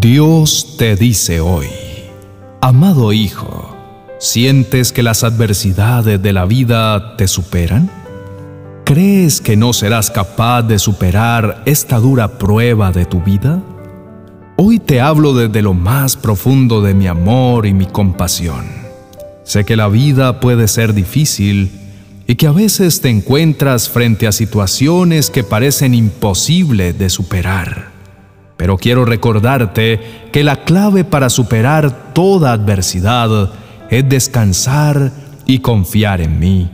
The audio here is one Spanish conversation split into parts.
Dios te dice hoy, amado hijo, ¿sientes que las adversidades de la vida te superan? ¿Crees que no serás capaz de superar esta dura prueba de tu vida? Hoy te hablo desde lo más profundo de mi amor y mi compasión. Sé que la vida puede ser difícil y que a veces te encuentras frente a situaciones que parecen imposibles de superar. Pero quiero recordarte que la clave para superar toda adversidad es descansar y confiar en mí.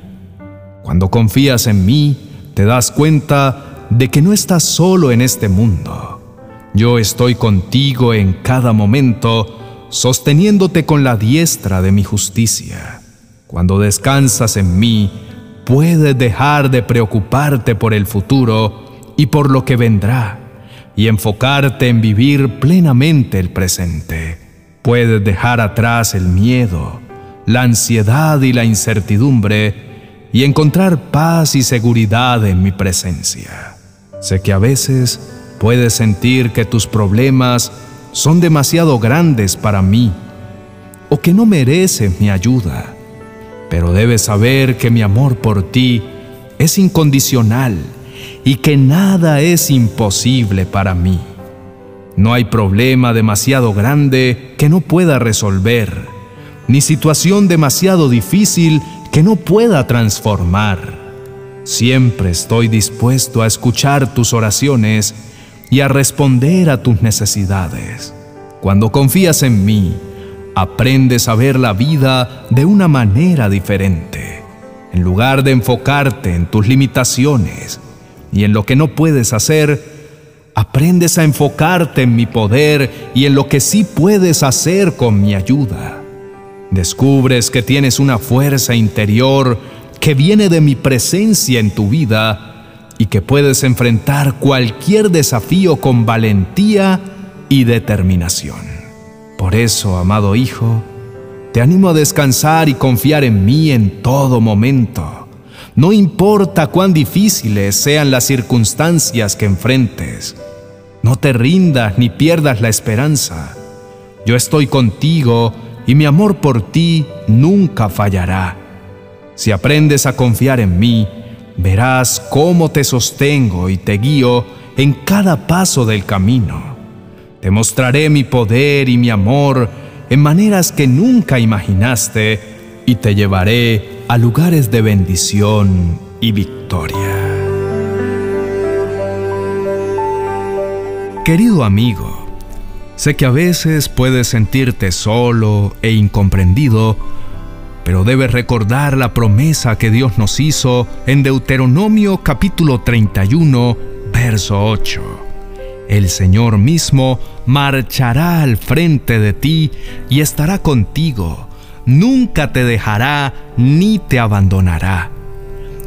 Cuando confías en mí, te das cuenta de que no estás solo en este mundo. Yo estoy contigo en cada momento, sosteniéndote con la diestra de mi justicia. Cuando descansas en mí, puedes dejar de preocuparte por el futuro y por lo que vendrá y enfocarte en vivir plenamente el presente. Puedes dejar atrás el miedo, la ansiedad y la incertidumbre y encontrar paz y seguridad en mi presencia. Sé que a veces puedes sentir que tus problemas son demasiado grandes para mí o que no mereces mi ayuda, pero debes saber que mi amor por ti es incondicional y que nada es imposible para mí. No hay problema demasiado grande que no pueda resolver, ni situación demasiado difícil que no pueda transformar. Siempre estoy dispuesto a escuchar tus oraciones y a responder a tus necesidades. Cuando confías en mí, aprendes a ver la vida de una manera diferente. En lugar de enfocarte en tus limitaciones, y en lo que no puedes hacer, aprendes a enfocarte en mi poder y en lo que sí puedes hacer con mi ayuda. Descubres que tienes una fuerza interior que viene de mi presencia en tu vida y que puedes enfrentar cualquier desafío con valentía y determinación. Por eso, amado Hijo, te animo a descansar y confiar en mí en todo momento no importa cuán difíciles sean las circunstancias que enfrentes. No te rindas ni pierdas la esperanza. Yo estoy contigo y mi amor por ti nunca fallará. Si aprendes a confiar en mí, verás cómo te sostengo y te guío en cada paso del camino. Te mostraré mi poder y mi amor en maneras que nunca imaginaste y te llevaré a lugares de bendición y victoria. Querido amigo, sé que a veces puedes sentirte solo e incomprendido, pero debes recordar la promesa que Dios nos hizo en Deuteronomio capítulo 31, verso 8. El Señor mismo marchará al frente de ti y estará contigo nunca te dejará ni te abandonará.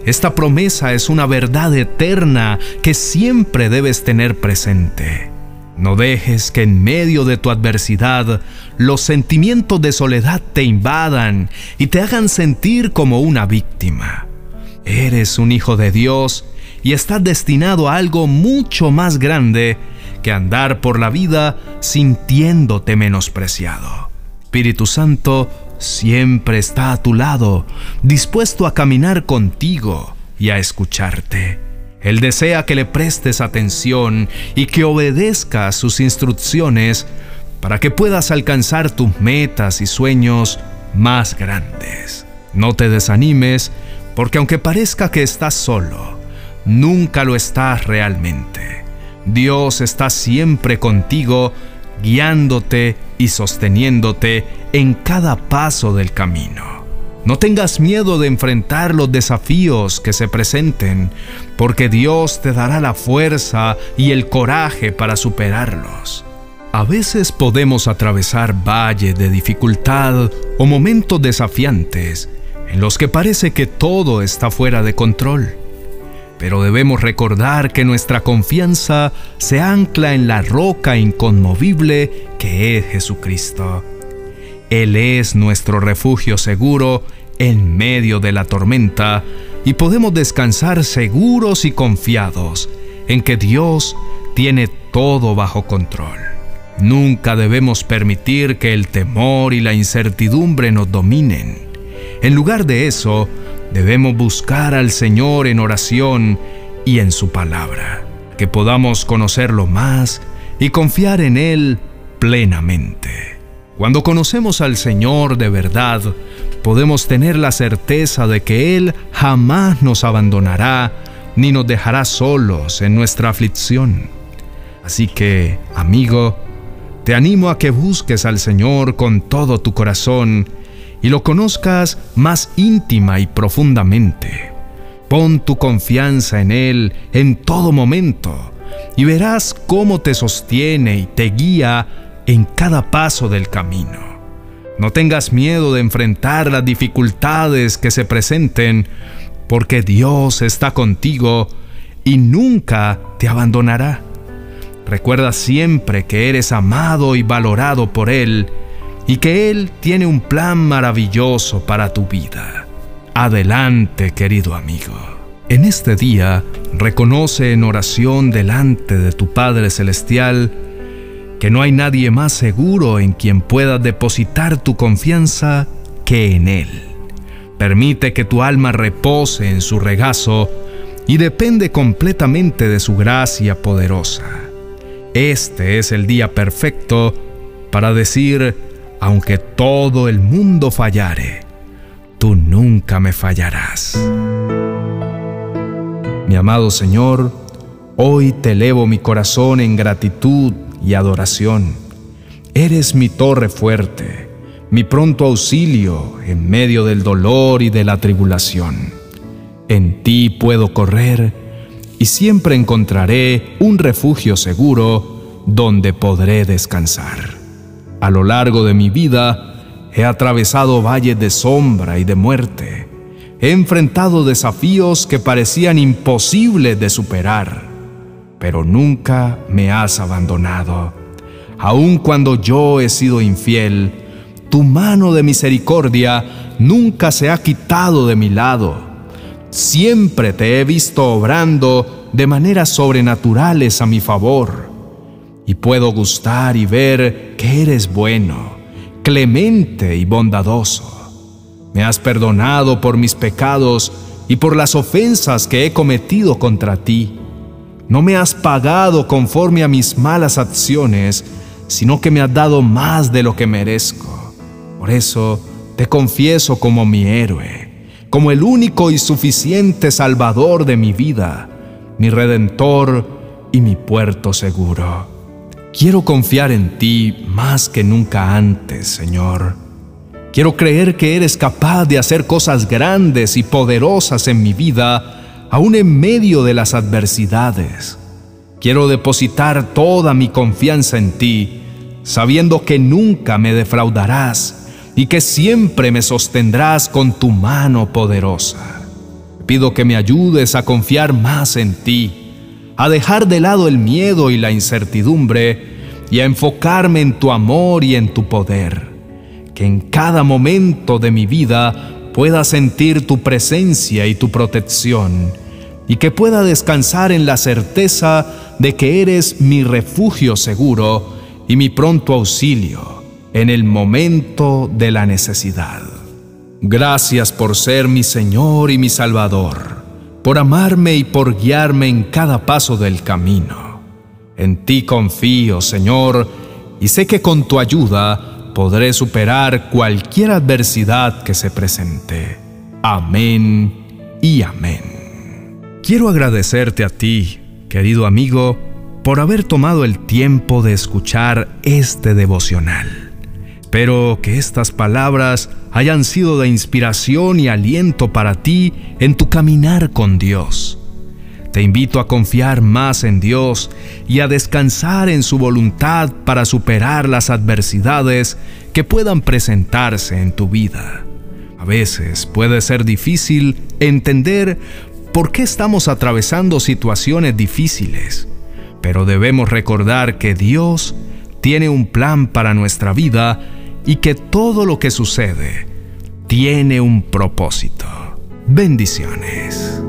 Esta promesa es una verdad eterna que siempre debes tener presente. No dejes que en medio de tu adversidad los sentimientos de soledad te invadan y te hagan sentir como una víctima. Eres un hijo de Dios y estás destinado a algo mucho más grande que andar por la vida sintiéndote menospreciado. Espíritu Santo, siempre está a tu lado, dispuesto a caminar contigo y a escucharte. Él desea que le prestes atención y que obedezcas sus instrucciones para que puedas alcanzar tus metas y sueños más grandes. No te desanimes, porque aunque parezca que estás solo, nunca lo estás realmente. Dios está siempre contigo guiándote y sosteniéndote en cada paso del camino. No tengas miedo de enfrentar los desafíos que se presenten, porque Dios te dará la fuerza y el coraje para superarlos. A veces podemos atravesar valles de dificultad o momentos desafiantes en los que parece que todo está fuera de control pero debemos recordar que nuestra confianza se ancla en la roca inconmovible que es Jesucristo. Él es nuestro refugio seguro en medio de la tormenta y podemos descansar seguros y confiados en que Dios tiene todo bajo control. Nunca debemos permitir que el temor y la incertidumbre nos dominen. En lugar de eso, debemos buscar al Señor en oración y en su palabra, que podamos conocerlo más y confiar en Él plenamente. Cuando conocemos al Señor de verdad, podemos tener la certeza de que Él jamás nos abandonará ni nos dejará solos en nuestra aflicción. Así que, amigo, te animo a que busques al Señor con todo tu corazón y lo conozcas más íntima y profundamente. Pon tu confianza en Él en todo momento y verás cómo te sostiene y te guía en cada paso del camino. No tengas miedo de enfrentar las dificultades que se presenten, porque Dios está contigo y nunca te abandonará. Recuerda siempre que eres amado y valorado por Él y que Él tiene un plan maravilloso para tu vida. Adelante, querido amigo. En este día, reconoce en oración delante de tu Padre Celestial que no hay nadie más seguro en quien puedas depositar tu confianza que en Él. Permite que tu alma repose en su regazo y depende completamente de su gracia poderosa. Este es el día perfecto para decir, aunque todo el mundo fallare, tú nunca me fallarás. Mi amado Señor, hoy te elevo mi corazón en gratitud y adoración. Eres mi torre fuerte, mi pronto auxilio en medio del dolor y de la tribulación. En ti puedo correr y siempre encontraré un refugio seguro donde podré descansar. A lo largo de mi vida he atravesado valles de sombra y de muerte. He enfrentado desafíos que parecían imposibles de superar, pero nunca me has abandonado. Aun cuando yo he sido infiel, tu mano de misericordia nunca se ha quitado de mi lado Siempre te he visto obrando de maneras sobrenaturales a mi favor, y puedo gustar y ver que eres bueno, clemente y bondadoso. Me has perdonado por mis pecados y por las ofensas que he cometido contra ti. No me has pagado conforme a mis malas acciones, sino que me has dado más de lo que merezco. Por eso te confieso como mi héroe como el único y suficiente Salvador de mi vida, mi Redentor y mi puerto seguro. Quiero confiar en ti más que nunca antes, Señor. Quiero creer que eres capaz de hacer cosas grandes y poderosas en mi vida, aún en medio de las adversidades. Quiero depositar toda mi confianza en ti, sabiendo que nunca me defraudarás y que siempre me sostendrás con tu mano poderosa. Pido que me ayudes a confiar más en ti, a dejar de lado el miedo y la incertidumbre y a enfocarme en tu amor y en tu poder. Que en cada momento de mi vida pueda sentir tu presencia y tu protección y que pueda descansar en la certeza de que eres mi refugio seguro y mi pronto auxilio en el momento de la necesidad. Gracias por ser mi Señor y mi Salvador, por amarme y por guiarme en cada paso del camino. En ti confío, Señor, y sé que con tu ayuda podré superar cualquier adversidad que se presente. Amén y amén. Quiero agradecerte a ti, querido amigo, por haber tomado el tiempo de escuchar este devocional. Espero que estas palabras hayan sido de inspiración y aliento para ti en tu caminar con Dios. Te invito a confiar más en Dios y a descansar en su voluntad para superar las adversidades que puedan presentarse en tu vida. A veces puede ser difícil entender por qué estamos atravesando situaciones difíciles, pero debemos recordar que Dios tiene un plan para nuestra vida y que todo lo que sucede tiene un propósito. Bendiciones.